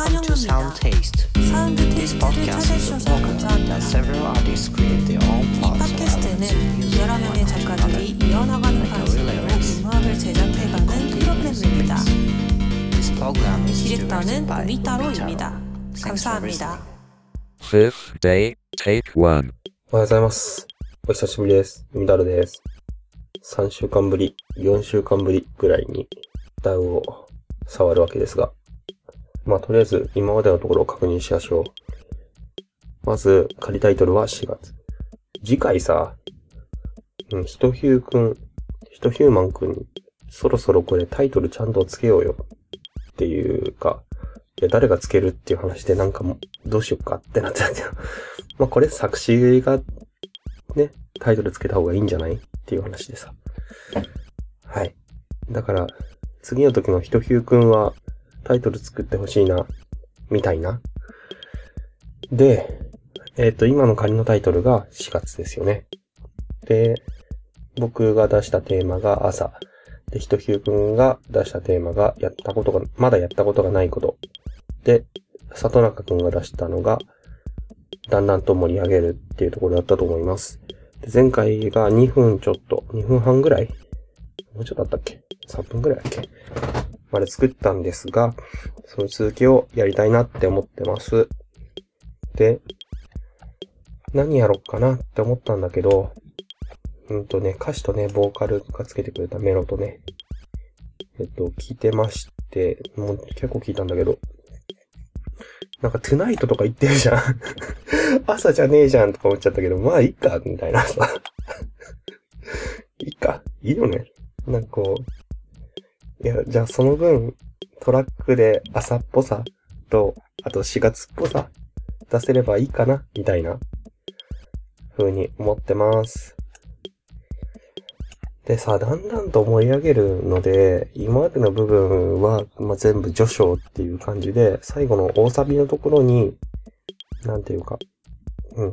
Welcome to Sound Taste. This podcast is a program that several artists create their own parts or elements using one after another, like a relay race. This program is directed by Mitaro. Thanks for listening. Fifth day, take one. おはようございます。お久しぶりです。みだるです。3週間ぶり、4週間ぶりぐらいに、ダウを触るわけですが、まあ、とりあえず今までのところを確認しましょう。まず、仮タイトルは4月。次回さ、うん、ひとひゅうくん、ひとひゅうマンくんに、そろそろこれタイトルちゃんとつけようよ。っていうか、いや、誰がつけるっていう話でなんかもう、どうしよっかってなっちゃって。まあ、これ作詞がね、タイトルつけた方がいいんじゃない？っていう話でさ。はい。だから、次の時のひとひゅうくんはタイトル作ってほしいな、みたいな。で、えっ、と、今の仮のタイトルが4月ですよね。で、僕が出したテーマが朝。で、ひとひゅうくんが出したテーマがやったことが、まだやったことがないこと。で、里中くんが出したのが、だんだんと盛り上げるっていうところだったと思います。で前回が2分ちょっと、2分半ぐらい？もうちょっとあったっけ ?3 分ぐらいだっけ？まで作ったんですが、その続きをやりたいなって思ってます。で、何やろっかなって思ったんだけど、うんとね、歌詞とね、ボーカルがつけてくれたメロとね、えっと、聞いてまして、もう結構聞いたんだけど、なんか、トゥナイトとか言ってるじゃん。朝じゃねえじゃんとか思っちゃったけど、まあいいか、みたいなさ。いいか、いいよね。なんかこう、いや、じゃあその分、トラックで朝っぽさと、あと4月っぽさ出せればいいかな、みたいな、風に思ってます。でさ、だんだんと盛り上げるので、今までの部分は、まあ、全部序章っていう感じで、最後の大サビのところに、なんていうか、うん、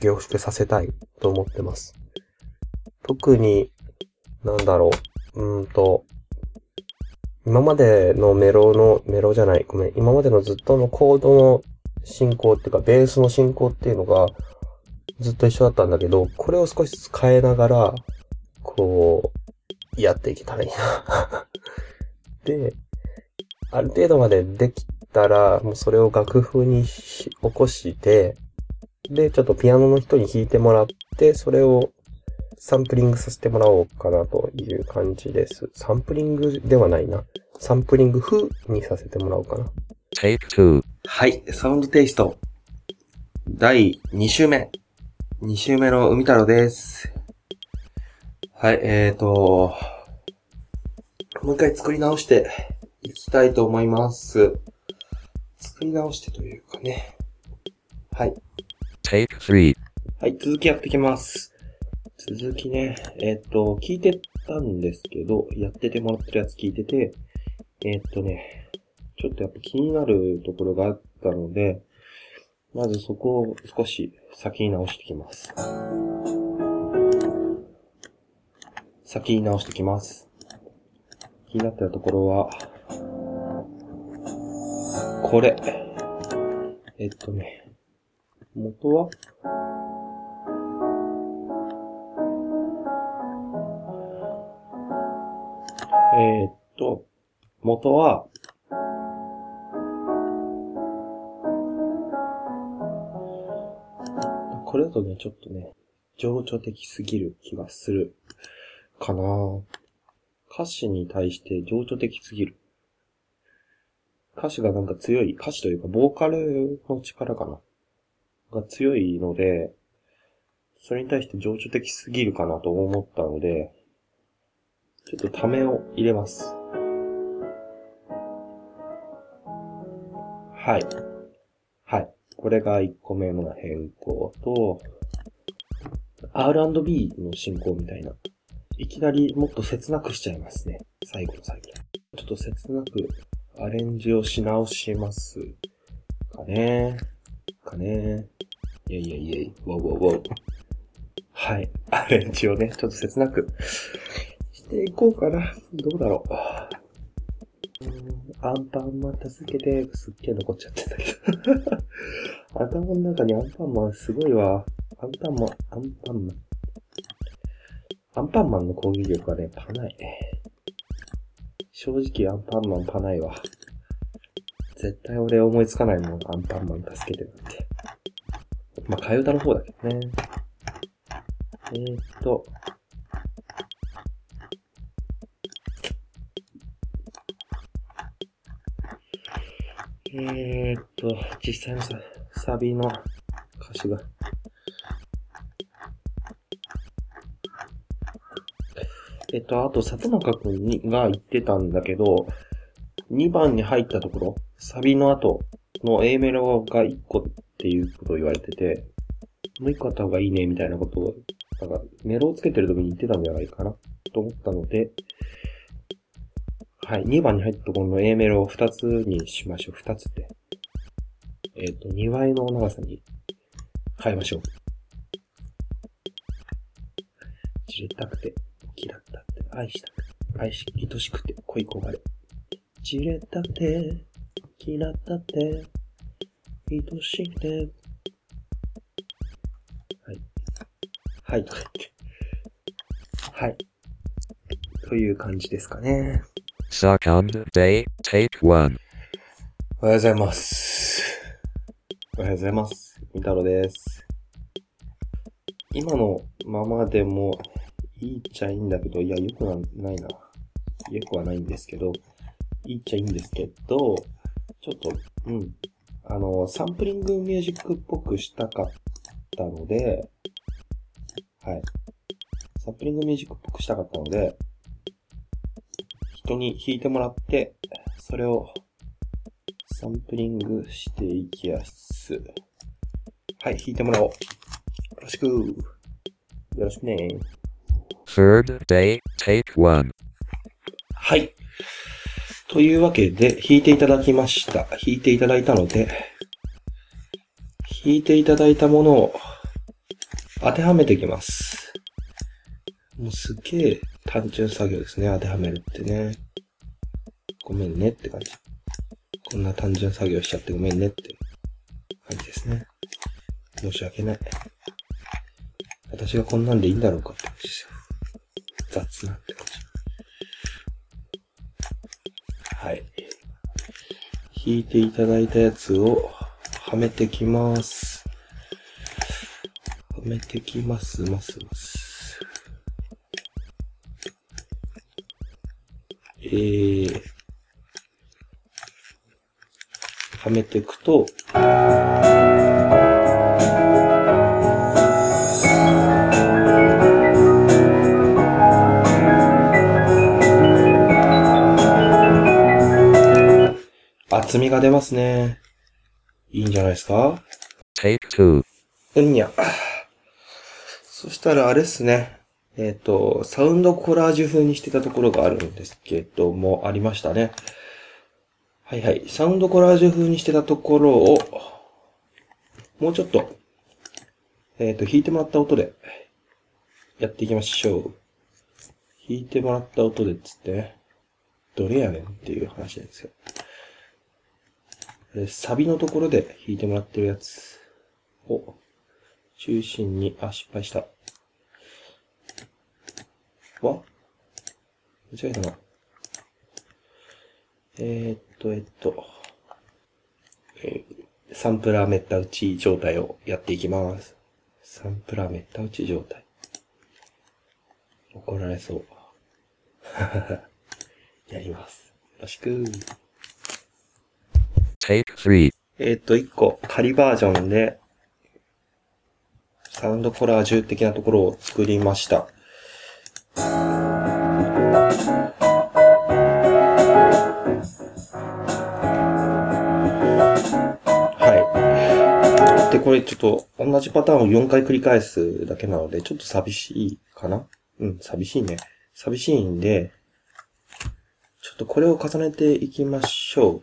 凝縮させたいと思ってます。特に、なんだろう、うんと、今までのメロの、メロじゃない、ごめん、今までのずっとのコードの進行っていうか、ベースの進行っていうのが、ずっと一緒だったんだけど、これを少しずつ変えながら、こう、やっていけたらいいな。で、ある程度までできたら、もうそれを楽譜に起こして、で、ちょっとピアノの人に弾いてもらって、それをサンプリングさせてもらおうかなという感じです。サンプリングではないな。サンプリング風にさせてもらおうかな。はい、サウンドテイスト。第2週目。2週目の海太郎です。はい、えーと、もう一回作り直していきたいと思います。作り直してというかね。はい。はい、続きやってきます。続きね、えっと、聞いてたんですけど、やっててもらってるやつ聞いてて、えっとね、ちょっとやっぱ気になるところがあったので、まずそこを少し先に直してきます。先に直してきます。気になったところは、これ。えっとね、元は？えーっと、元は、これだとね、ちょっとね、情緒的すぎる気がするかな歌詞に対して情緒的すぎる。歌詞がなんか強い、歌詞というか、ボーカルの力かなが強いので、それに対して情緒的すぎるかなと思ったので、ちょっとためを入れます。はい。はい。これが1個目の変更と、R&B の進行みたいな。いきなりもっと切なくしちゃいますね。最後の最後。ちょっと切なくアレンジをし直します。かねかねいやいやいやい、ウォウウォウウォウ。はい。アレンジをね、ちょっと切なくしていこうかな。どうだろう。アンパンマン助けて、すっげえ残っちゃってたけど。頭の中にアンパンマンすごいわ。アンパンマン、アンパンマン。アンパンマンの攻撃力はね、パない。正直アンパンマンパないわ。絶対俺思いつかないもん、アンパンマン助けてなんて。まあ、替え歌の方だけどね。えー、っと、えー、っと、実際のさ、サビの歌詞が。えっと、あと、里中くんにが言ってたんだけど、2番に入ったところ、サビの後の A メロが1個っていうことを言われてて、もう1個あった方がいいね、みたいなことを、なんか、メロをつけてる時に言ってたんじゃないかな、と思ったので、はい、2番に入ったところの A メロを2つにしましょう。2つって。えっ、と、2倍の長さに変えましょう。じれたくて、嫌ったって、愛したくて、愛し、愛しくて、恋焦がれ。じれたくて、嫌ったって、愛しくて、はい。はい、とか言って。はい。という感じですかね。Second day, take one. おはようございます。おはようございます。みたろです。今のままでもいいっちゃいいんだけど、いや、よくはないな。よくはないんですけど、いいっちゃいいんですけど、ちょっと、うん。あの、サンプリングミュージックっぽくしたかったので、はい。サンプリングミュージックっぽくしたかったので、人に弾いてもらって、それをサンプリングしていきやす。はい、弾いてもらおう。よろしく。よろしくね。Third day, take one. はい。というわけで、弾いていただきました。弾いていただいたので、弾いていただいたものを当てはめていきます。もうすっげえ単純作業ですね、当てはめるってね。ごめんねって感じ。こんな単純作業しちゃってごめんねって感じですね。申し訳ない。私がこんなんでいいんだろうかって感じですよ。雑なって感じ。はい。弾いていただいたやつをはめてきます。はめてきます、ます、ます。ー、はめていくと、厚みが出ますね。いいんじゃないですか？Take. うんにゃ。そしたらあれっすね。えっ、と、サウンドコラージュ風にしてたところがあるんですけども、ありましたね。はいはい。サウンドコラージュ風にしてたところを、もうちょっと、えっ、と、弾いてもらった音で、やっていきましょう。弾いてもらった音でっつってね、どれやねんっていう話なんですよ。サビのところで弾いてもらってるやつを中心に、あ、失敗した。わ？間違えたな。えー、っと、えっと、えーサンプラーめった打ち状態をやっていきます。サンプラーめった打ち状態。怒られそう。やります。よろしく。Take three. えーっと、一個、仮バージョンで、サウンドコラージュ的なところを作りました。で、これちょっと同じパターンを4回繰り返すだけなので、ちょっと寂しいかな？うん、寂しいね。寂しいんで、ちょっとこれを重ねていきましょう。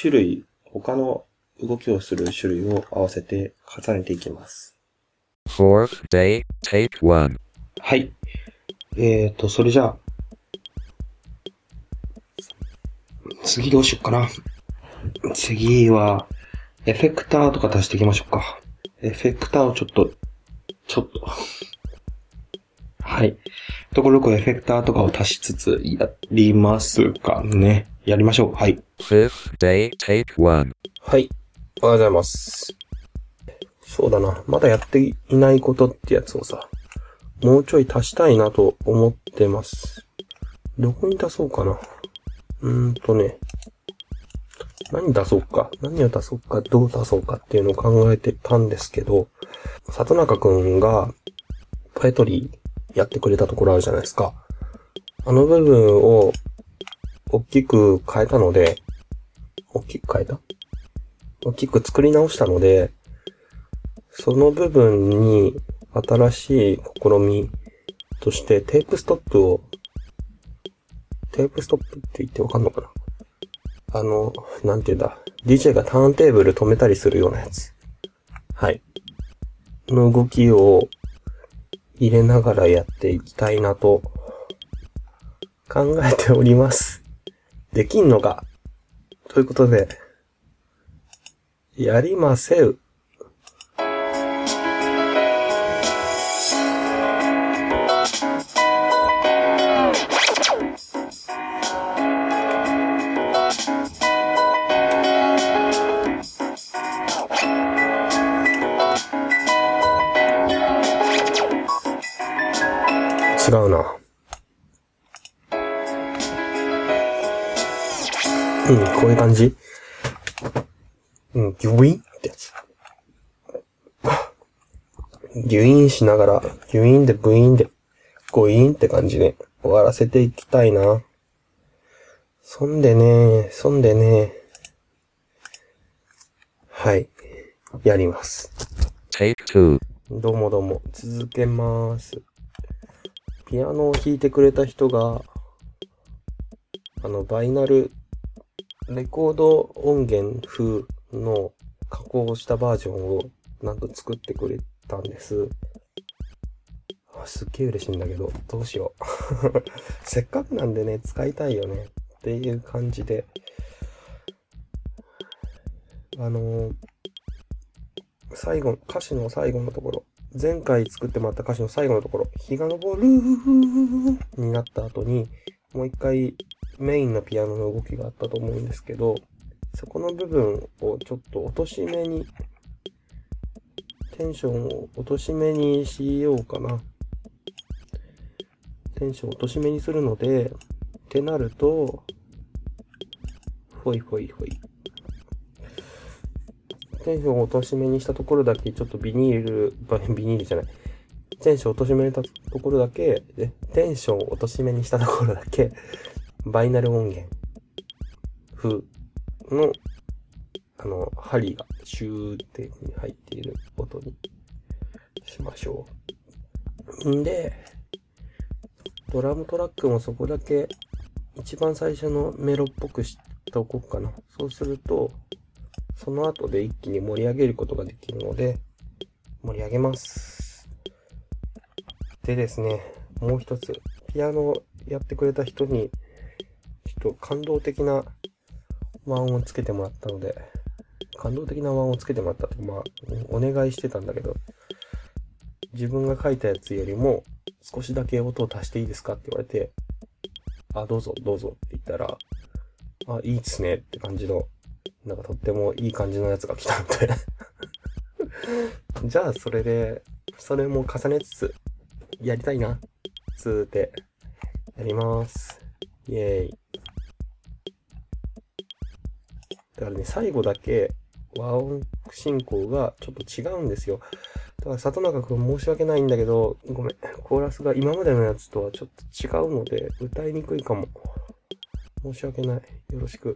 種類、他の動きをする種類を合わせて重ねていきます。Fourth day, take one. はい。えーと、それじゃあ、次どうしよっかな。次は、エフェクターとか足していきましょうか。エフェクターをちょっと、ちょっと。はい。ところどころエフェクターとかを足しつつやりますかね。やりましょう。はい。Fifth day, take one. はい。おはようございます。そうだな。まだやっていないことってやつをさ、もうちょい足したいなと思ってます。どこに出そうかな。うーんとね。何出そうか。何を出そうか、どう出そうかっていうのを考えてたんですけど、里中くんが、ポエトリーやってくれたところあるじゃないですか。あの部分を、大きく変えたので、大きく変えた？大きく作り直したので、その部分に新しい試みとしてテープストップを、テープストップって言ってわかんのかな？あの、なんて言うんだ。DJ がターンテーブル止めたりするようなやつ。はい。の動きを入れながらやっていきたいなと考えております。できんのかということで、やりませう。違うな。うん、こういう感じうん、ギュインってやつ。ギュインしながら、ギュインでブインで、ゴインって感じで終わらせていきたいな。そんでね、そんでね。はい。やります。どうもどうも。続けます。ピアノを弾いてくれた人が、あの、バイナル、レコード音源風の加工したバージョンをなんと作ってくれたんです。あすっげえ嬉しいんだけど、どうしよう。せっかくなんでね、使いたいよね。っていう感じで。あのー最後、歌詞の最後のところ、前回作ってもらった歌詞の最後のところ、日が昇るになった後に、もう一回メインのピアノの動きがあったと思うんですけど、そこの部分をちょっと落とし目に、テンションを落とし目にしようかな。テンションを落とし目にするので、ってなると、ほいほいほい。テンションを落とし目にしたところだけ、ちょっとビニール、ビニールじゃない。テンションを落とし目にしたところだけ、テンションを落とし目にしたところだけ、バイナル音源風の、あの、針がシューって入っている音にしましょう。んで、ドラムトラックもそこだけ一番最初のメロっぽくしておこうかな。そうすると、その後で一気に盛り上げることができるので、盛り上げます。でですね、もう一つ、ピアノをやってくれた人に、ちょっと感動的なワンをつけてもらったので、感動的なワンをつけてもらったって、まあ、お願いしてたんだけど、自分が書いたやつよりも少しだけ音を足していいですかって言われて、あ、どうぞ、どうぞって言ったら、あ、いいっすねって感じの、なんかとってもいい感じのやつが来たんで じゃあそれで、それも重ねつつ、やりたいな、つーて、やります。イェーイ。だからね、最後だけ和音進行がちょっと違うんですよ。だから里中くん申し訳ないんだけど、ごめん。コーラスが今までのやつとはちょっと違うので、歌いにくいかも。申し訳ない。よろしく。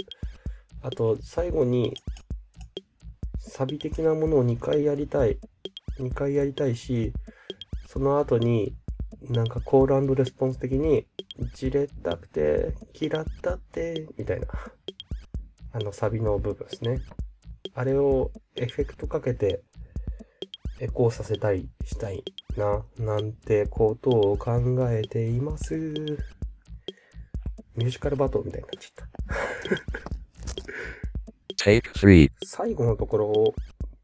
あと、最後に、サビ的なものを2回やりたい。2回やりたいし、その後に、なんかコールレスポンス的に、じれったくて、嫌ったって、みたいな。あのサビの部分ですね。あれをエフェクトかけて、エコーさせたりしたいな、なんてことを考えています。ミュージカルバトルみたいになっちゃった。Take 3. 最後のところを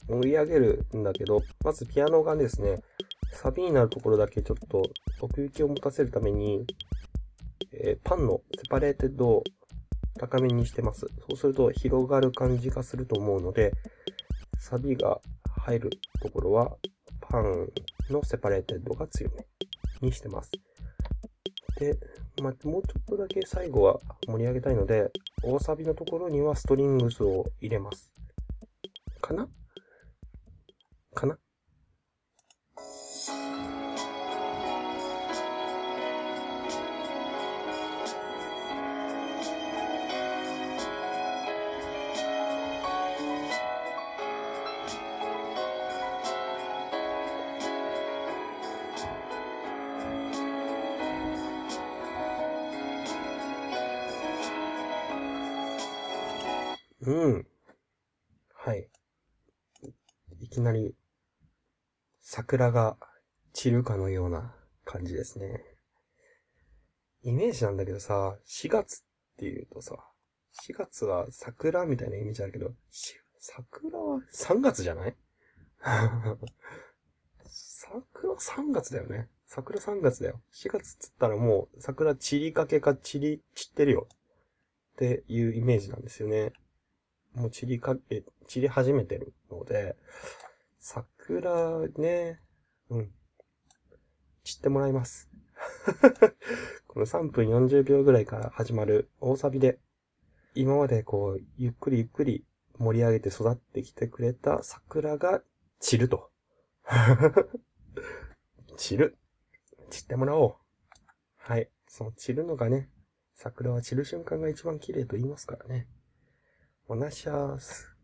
盛り上げるんだけど、まずピアノがですね、サビになるところだけちょっと奥行きを持たせるために、えーパンの separated を高めにしてます。そうすると広がる感じがすると思うので、サビが入るところはパンの separated が強めにしてます。で、まあ、もうちょっとだけ最後は盛り上げたいので、大サビのところにはストリングスを入れます。かな？かな？うん。はい。いきなり、桜が散るかのような感じですね。イメージなんだけどさ、4月っていうとさ、4月は桜みたいなイメージあるけど、桜は3月じゃない？桜3月だよね。桜3月だよ。4月っつったらもう桜散りかけか散り、散ってるよ。っていうイメージなんですよね。もう散りかけ、散り始めてるので、桜ね、うん。散ってもらいます。この3分40秒ぐらいから始まる大サビで、今までこう、ゆっくりゆっくり盛り上げて育ってきてくれた桜が散ると。散る。散ってもらおう。はい。その散るのがね、桜は散る瞬間が一番綺麗と言いますからね。おなしゃーす。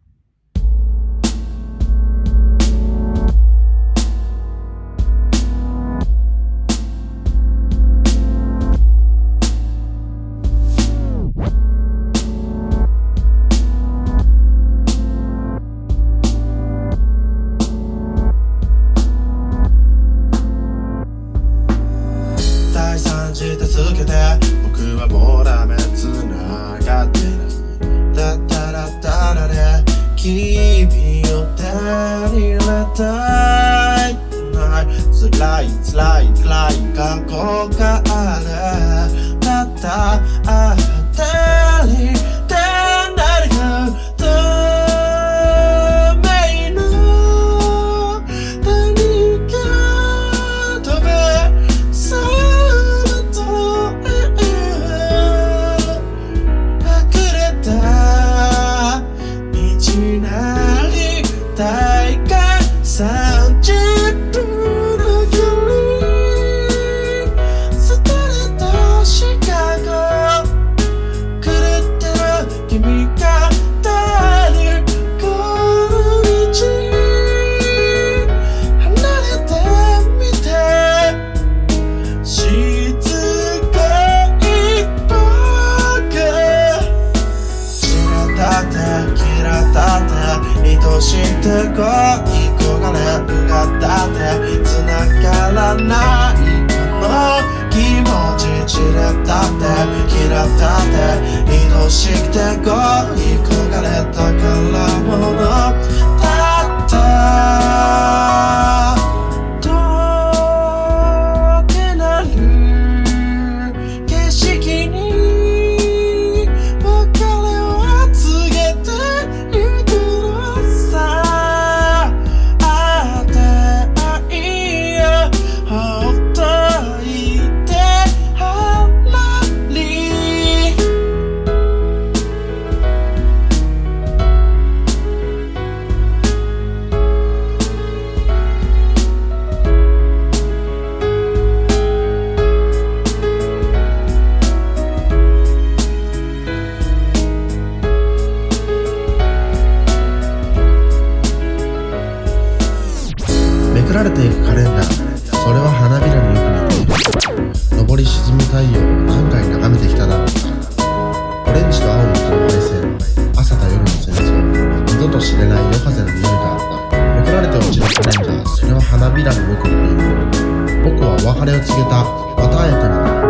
と知れない夜風の匂いがあった送られて落ちるカレンダーそれは花びらによく似てい僕はお別れを告げたまた会えたのだ